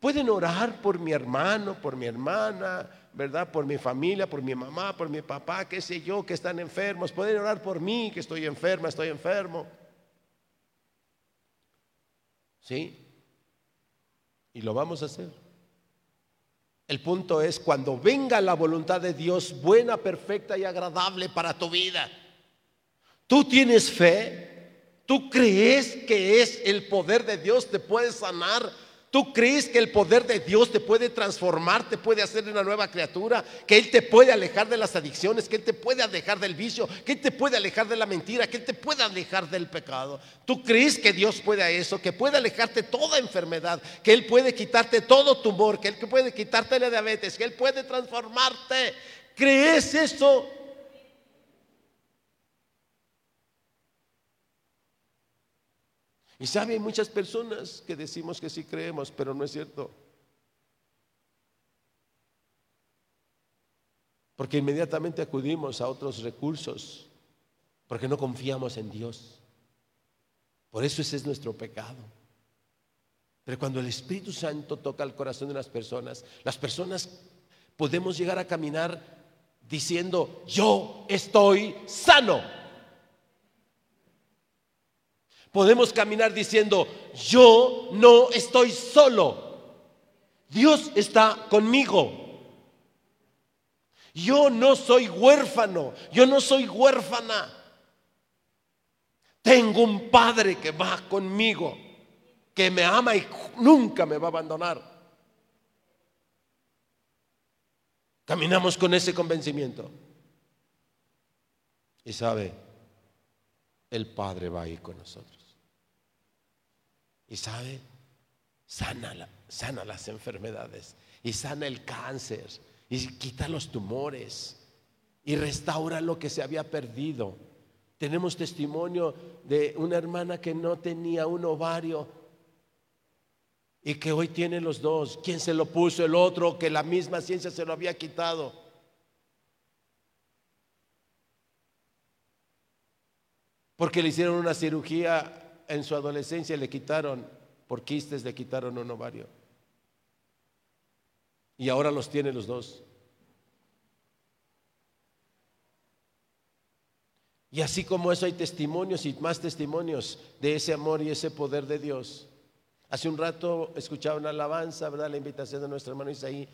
pueden orar por mi hermano, por mi hermana, ¿verdad? Por mi familia, por mi mamá, por mi papá, qué sé yo, que están enfermos. Pueden orar por mí, que estoy enferma, estoy enfermo. ¿Sí? Y lo vamos a hacer. El punto es cuando venga la voluntad de Dios buena, perfecta y agradable para tu vida. Tú tienes fe, tú crees que es el poder de Dios, te puede sanar, ¿Tú crees que el poder de Dios te puede transformar, te puede hacer una nueva criatura? Que Él te puede alejar de las adicciones, que Él te puede alejar del vicio, que Él te puede alejar de la mentira, que Él te puede alejar del pecado. ¿Tú crees que Dios puede eso? Que puede alejarte toda enfermedad, que Él puede quitarte todo tumor, que Él puede quitarte la diabetes, que Él puede transformarte. ¿Crees eso? Y sabe, hay muchas personas que decimos que sí creemos, pero no es cierto. Porque inmediatamente acudimos a otros recursos, porque no confiamos en Dios. Por eso ese es nuestro pecado. Pero cuando el Espíritu Santo toca el corazón de las personas, las personas podemos llegar a caminar diciendo, yo estoy sano. Podemos caminar diciendo, yo no estoy solo. Dios está conmigo. Yo no soy huérfano, yo no soy huérfana. Tengo un padre que va conmigo, que me ama y nunca me va a abandonar. Caminamos con ese convencimiento. Y sabe, el Padre va ahí con nosotros. Y sabe, sana, sana las enfermedades y sana el cáncer y quita los tumores y restaura lo que se había perdido. Tenemos testimonio de una hermana que no tenía un ovario y que hoy tiene los dos. ¿Quién se lo puso? El otro, que la misma ciencia se lo había quitado. Porque le hicieron una cirugía en su adolescencia, le quitaron, por quistes le quitaron un ovario. Y ahora los tiene los dos. Y así como eso hay testimonios y más testimonios de ese amor y ese poder de Dios. Hace un rato escuchaba una alabanza, ¿verdad? La invitación de nuestro hermano Isaí.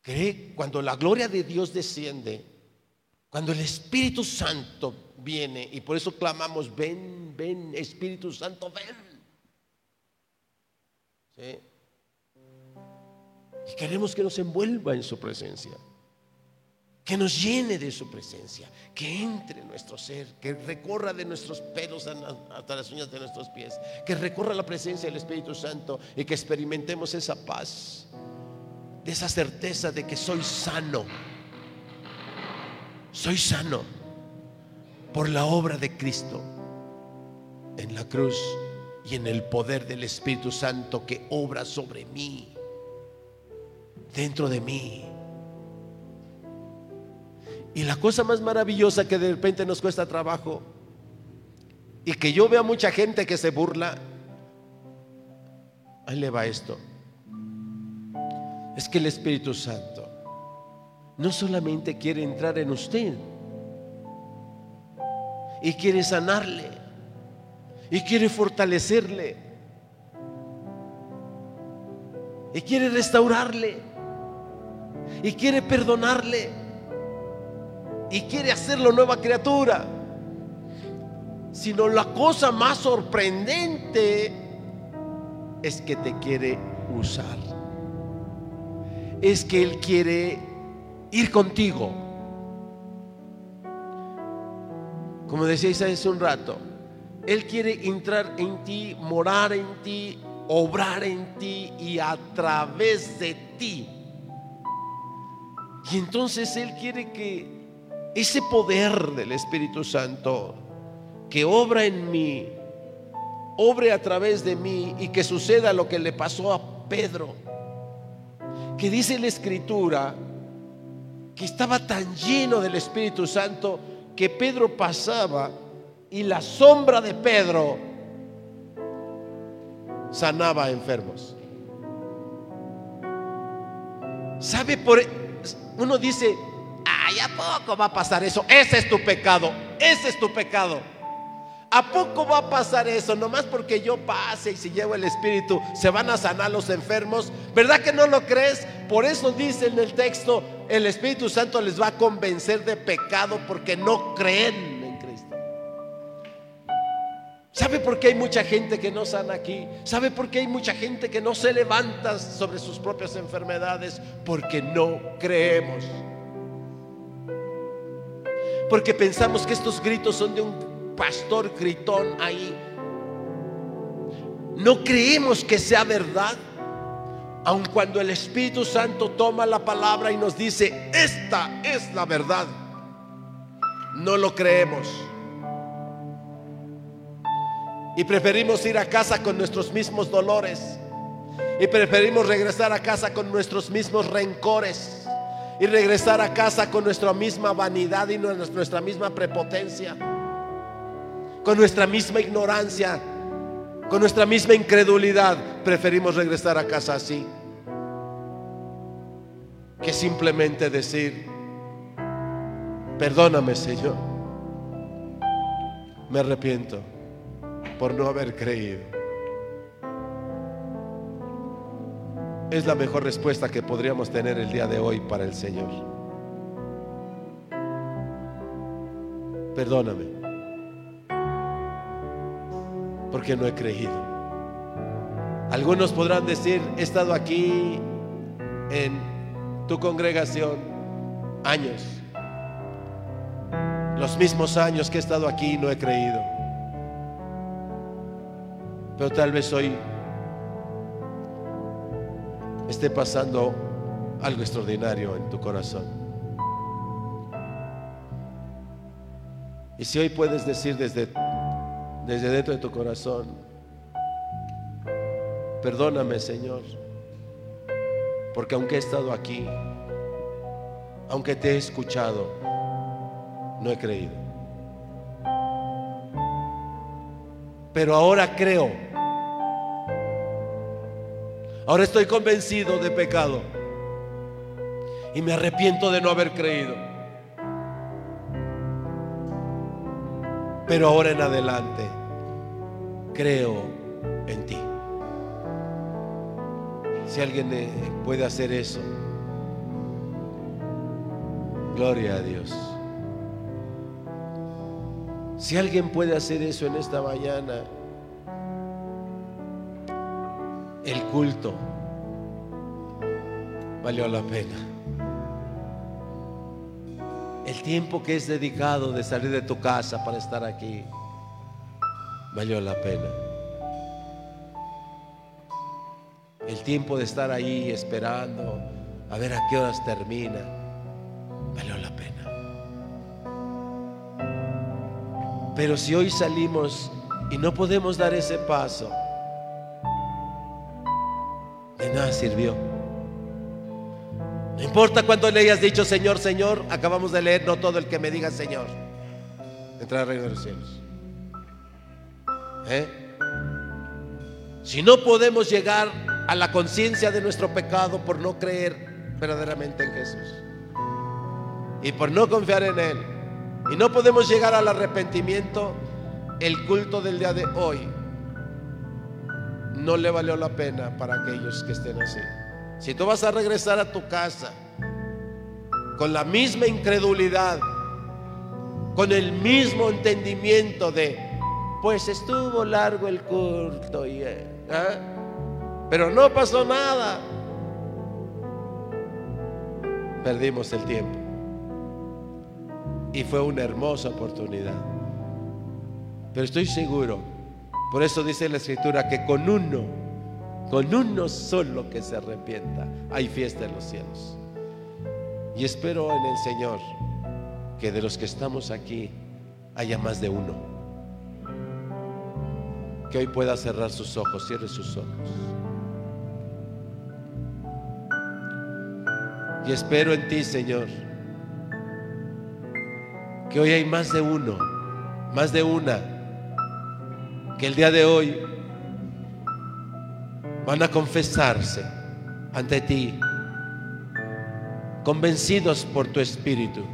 Cree cuando la gloria de Dios desciende, cuando el Espíritu Santo viene, y por eso clamamos, ven, ven, Espíritu Santo, ven. Y queremos que nos envuelva en su presencia que nos llene de su presencia, que entre en nuestro ser, que recorra de nuestros pelos hasta las uñas de nuestros pies, que recorra la presencia del Espíritu Santo y que experimentemos esa paz, esa certeza de que soy sano, soy sano por la obra de Cristo en la cruz y en el poder del Espíritu Santo que obra sobre mí, dentro de mí y la cosa más maravillosa que de repente nos cuesta trabajo y que yo veo a mucha gente que se burla, ahí le va esto. Es que el Espíritu Santo no solamente quiere entrar en usted y quiere sanarle y quiere fortalecerle y quiere restaurarle y quiere perdonarle y quiere hacerlo nueva criatura. Sino la cosa más sorprendente es que te quiere usar. Es que Él quiere ir contigo. Como decíais hace un rato, Él quiere entrar en ti, morar en ti, obrar en ti y a través de ti. Y entonces Él quiere que ese poder del Espíritu Santo que obra en mí, obre a través de mí y que suceda lo que le pasó a Pedro, que dice la escritura que estaba tan lleno del Espíritu Santo que Pedro pasaba y la sombra de Pedro sanaba a enfermos. ¿Sabe por uno dice, ay, ¿a poco va a pasar eso? Ese es tu pecado, ese es tu pecado. ¿A poco va a pasar eso? Nomás porque yo pase y si llevo el Espíritu, se van a sanar los enfermos. ¿Verdad que no lo crees? Por eso dice en el texto, el Espíritu Santo les va a convencer de pecado porque no creen en Cristo. ¿Sabe por qué hay mucha gente que no sana aquí? ¿Sabe por qué hay mucha gente que no se levanta sobre sus propias enfermedades? Porque no creemos porque pensamos que estos gritos son de un pastor gritón ahí. No creemos que sea verdad, aun cuando el Espíritu Santo toma la palabra y nos dice, esta es la verdad. No lo creemos. Y preferimos ir a casa con nuestros mismos dolores. Y preferimos regresar a casa con nuestros mismos rencores y regresar a casa con nuestra misma vanidad y nuestra misma prepotencia. con nuestra misma ignorancia, con nuestra misma incredulidad, preferimos regresar a casa así que simplemente decir, perdóname Señor, me arrepiento por no haber creído. Es la mejor respuesta que podríamos tener el día de hoy para el Señor. Perdóname, porque no he creído. Algunos podrán decir, he estado aquí en tu congregación años, los mismos años que he estado aquí no he creído. Pero tal vez hoy esté pasando algo extraordinario en tu corazón. Y si hoy puedes decir desde, desde dentro de tu corazón, perdóname Señor, porque aunque he estado aquí, aunque te he escuchado, no he creído. Pero ahora creo. Ahora estoy convencido de pecado. Y me arrepiento de no haber creído. Pero ahora en adelante creo en ti. Si alguien eh, puede hacer eso, gloria a Dios. Si alguien puede hacer eso en esta mañana, el culto valió la pena. El tiempo que es dedicado de salir de tu casa para estar aquí valió la pena. El tiempo de estar ahí esperando a ver a qué horas termina valió la pena. Pero si hoy salimos y no podemos dar ese paso, de nada sirvió. No importa cuánto le hayas dicho Señor, Señor, acabamos de leer, no todo el que me diga Señor, entrará al de los cielos. ¿Eh? Si no podemos llegar a la conciencia de nuestro pecado por no creer verdaderamente en Jesús y por no confiar en Él, y no podemos llegar al arrepentimiento, el culto del día de hoy no le valió la pena para aquellos que estén así. Si tú vas a regresar a tu casa con la misma incredulidad, con el mismo entendimiento de, pues estuvo largo el culto, y, ¿eh? pero no pasó nada, perdimos el tiempo. Y fue una hermosa oportunidad. Pero estoy seguro, por eso dice la escritura, que con uno, con uno solo que se arrepienta, hay fiesta en los cielos. Y espero en el Señor que de los que estamos aquí haya más de uno. Que hoy pueda cerrar sus ojos, cierre sus ojos. Y espero en ti, Señor que hoy hay más de uno, más de una, que el día de hoy van a confesarse ante ti, convencidos por tu espíritu,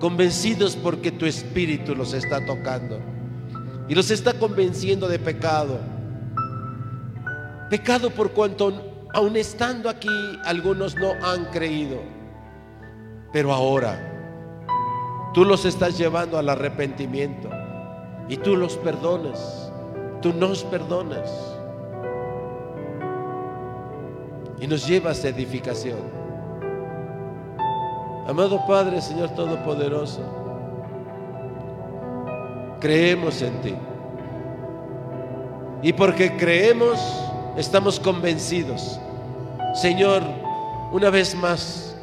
convencidos porque tu espíritu los está tocando y los está convenciendo de pecado. Pecado por cuanto aun estando aquí algunos no han creído, pero ahora Tú los estás llevando al arrepentimiento y tú los perdonas. Tú nos perdonas. Y nos llevas a edificación. Amado Padre, Señor Todopoderoso, creemos en ti. Y porque creemos, estamos convencidos. Señor, una vez más,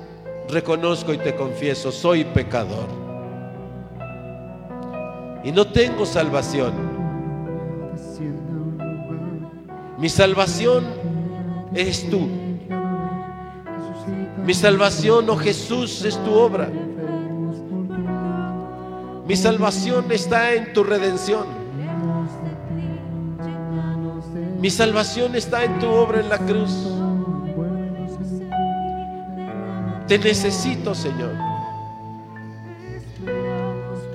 reconozco y te confieso, soy pecador y no tengo salvación. Mi salvación eres tú. Mi salvación, oh Jesús, es tu obra. Mi salvación está en tu redención. Mi salvación está en tu obra en la cruz. Te necesito, Señor.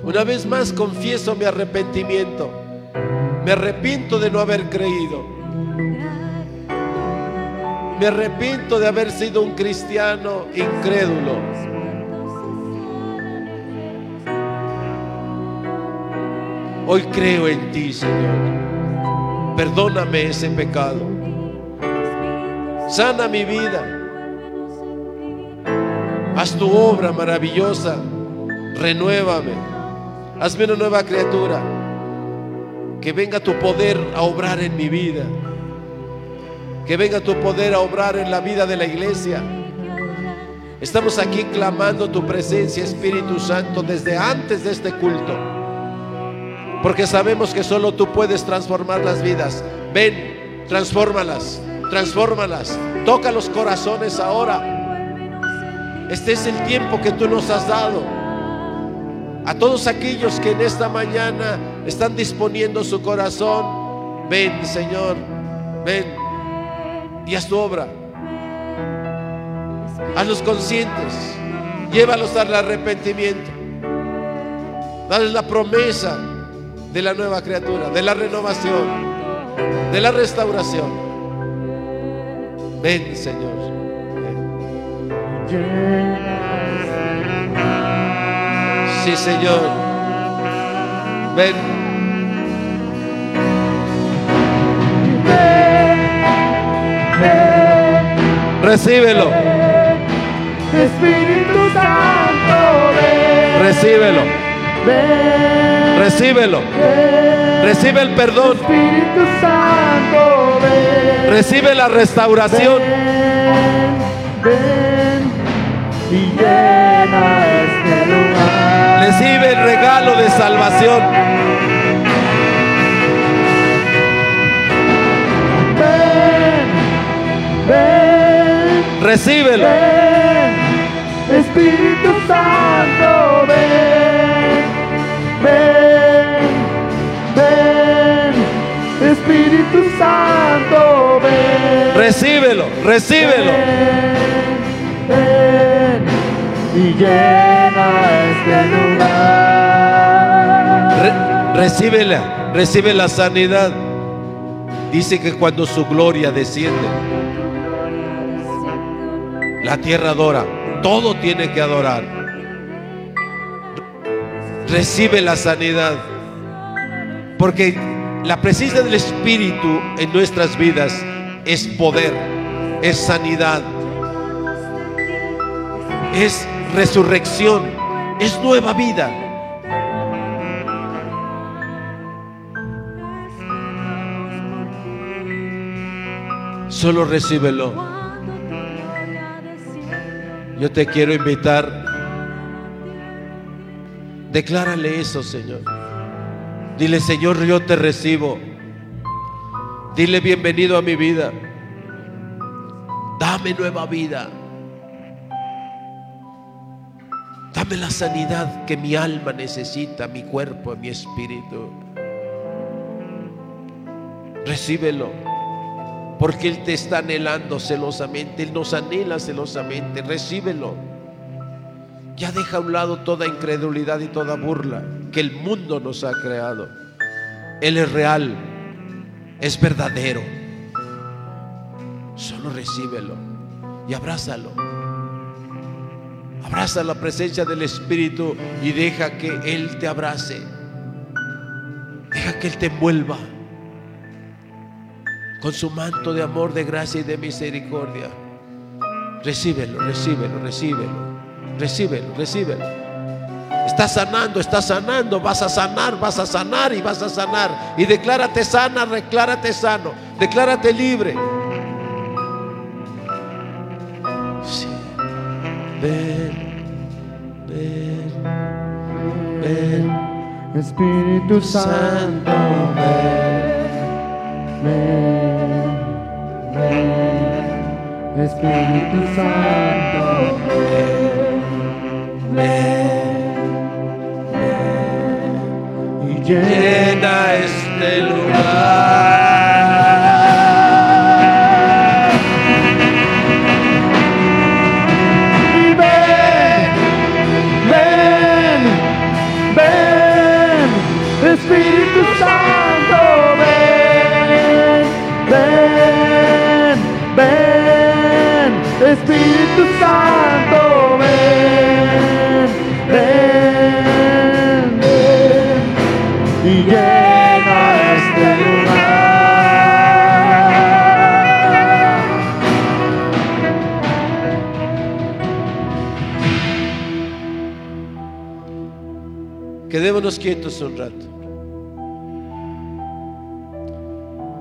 Una vez más confieso mi arrepentimiento. Me arrepiento de no haber creído. Me arrepiento de haber sido un cristiano incrédulo. Hoy creo en ti, Señor. Perdóname ese pecado. Sana mi vida. Haz tu obra maravillosa. Renuévame. Hazme una nueva criatura. Que venga tu poder a obrar en mi vida. Que venga tu poder a obrar en la vida de la iglesia. Estamos aquí clamando tu presencia, Espíritu Santo, desde antes de este culto. Porque sabemos que solo tú puedes transformar las vidas. Ven, transfórmalas, transfórmalas. Toca los corazones ahora. Este es el tiempo que tú nos has dado. A todos aquellos que en esta mañana están disponiendo su corazón, ven Señor, ven y haz tu obra. Hazlos conscientes, llévalos al arrepentimiento. Dale la promesa de la nueva criatura, de la renovación, de la restauración. Ven, Señor. Sí, Señor. Ven. Recíbelo. Espíritu Santo, ven, Recíbelo. ven, Recíbelo. Recibe el perdón. Espíritu Santo, ven, Recibe la restauración. ven, ven y llena este lugar. Recibe el regalo de salvación. Ven, ven, Recíbelo. ven, Espíritu Santo, ven, Santo, ven. Recíbelo. Recíbelo. Ven, ven y llena este lugar. Re- recíbela. Recibe la sanidad. Dice que cuando su gloria desciende, la tierra adora. Todo tiene que adorar. Recibe la sanidad. Porque la presencia del Espíritu en nuestras vidas es poder, es sanidad, es resurrección, es nueva vida. Solo recíbelo. Yo te quiero invitar. Declárale eso, Señor. Dile, Señor, yo te recibo. Dile, bienvenido a mi vida. Dame nueva vida. Dame la sanidad que mi alma necesita, mi cuerpo, mi espíritu. Recíbelo. Porque Él te está anhelando celosamente. Él nos anhela celosamente. Recíbelo. Ya deja a un lado toda incredulidad y toda burla que el mundo nos ha creado. Él es real. Es verdadero. Solo recíbelo y abrázalo. Abraza la presencia del Espíritu y deja que Él te abrace. Deja que Él te envuelva con su manto de amor, de gracia y de misericordia. Recíbelo, recíbelo, recíbelo, recíbelo, recíbelo. Está sanando, está sanando, vas a sanar, vas a sanar y vas a sanar. Y declárate sana, declárate sano, declárate libre. Sí. Ven, ven, ven. Espíritu Santo, ven, ven, ven. Espíritu Santo, ven, Ven, ven y llena este lugar. Quietos un rato.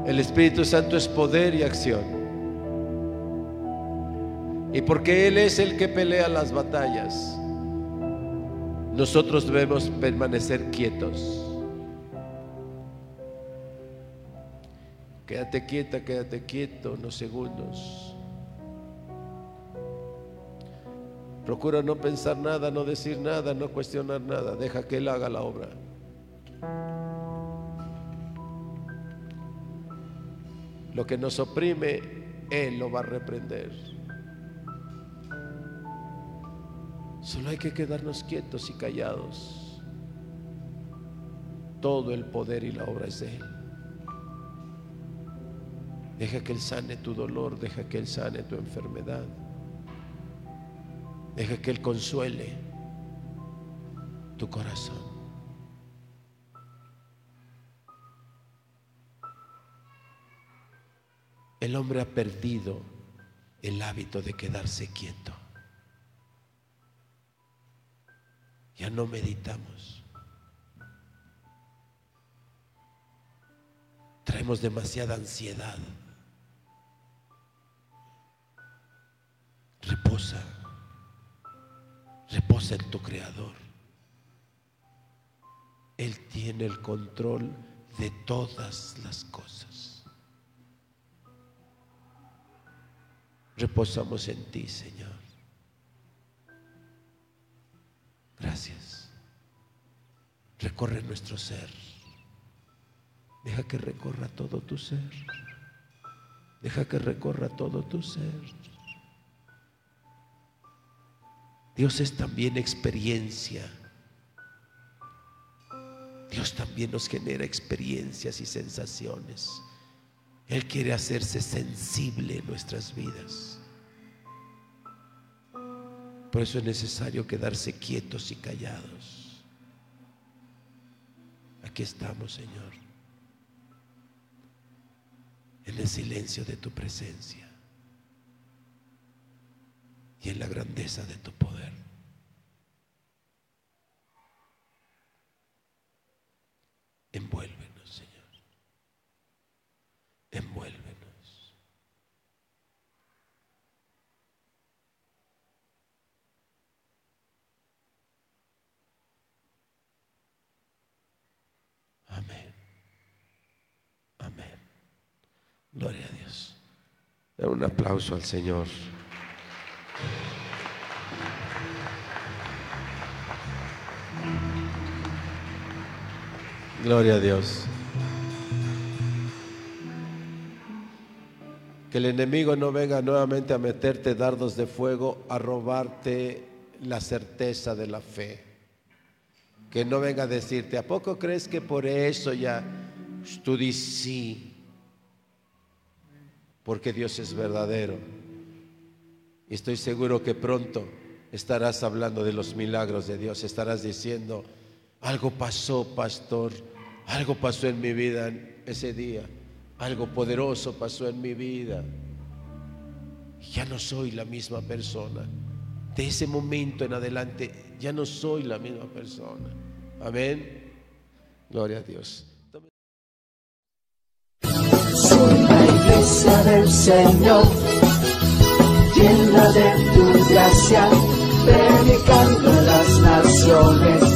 El Espíritu Santo es poder y acción. Y porque Él es el que pelea las batallas, nosotros debemos permanecer quietos. Quédate quieta, quédate quieto unos segundos. Procura no pensar nada, no decir nada, no cuestionar nada. Deja que Él haga la obra. Lo que nos oprime, Él lo va a reprender. Solo hay que quedarnos quietos y callados. Todo el poder y la obra es de Él. Deja que Él sane tu dolor, deja que Él sane tu enfermedad. Deja que Él consuele tu corazón. El hombre ha perdido el hábito de quedarse quieto. Ya no meditamos. Traemos demasiada ansiedad. Reposa. Reposa en tu Creador. Él tiene el control de todas las cosas. Reposamos en ti, Señor. Gracias. Recorre nuestro ser. Deja que recorra todo tu ser. Deja que recorra todo tu ser. Dios es también experiencia. Dios también nos genera experiencias y sensaciones. Él quiere hacerse sensible en nuestras vidas. Por eso es necesario quedarse quietos y callados. Aquí estamos, Señor, en el silencio de tu presencia en la grandeza de tu poder. Envuélvenos, Señor. Envuélvenos. Amén. Amén. Gloria a Dios. Da un aplauso al Señor. Gloria a Dios. Que el enemigo no venga nuevamente a meterte dardos de fuego, a robarte la certeza de la fe. Que no venga a decirte, ¿a poco crees que por eso ya tú dices sí? Porque Dios es verdadero. Y estoy seguro que pronto estarás hablando de los milagros de Dios, estarás diciendo, algo pasó, pastor, algo pasó en mi vida ese día, algo poderoso pasó en mi vida. Ya no soy la misma persona. De ese momento en adelante ya no soy la misma persona. Amén. Gloria a Dios. Iglesia del Señor, llena de tu gracia, predicando a las naciones,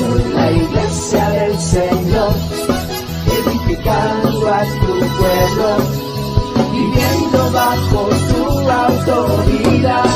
La iglesia del Señor, edificando a tu pueblo, viviendo bajo tu autoridad.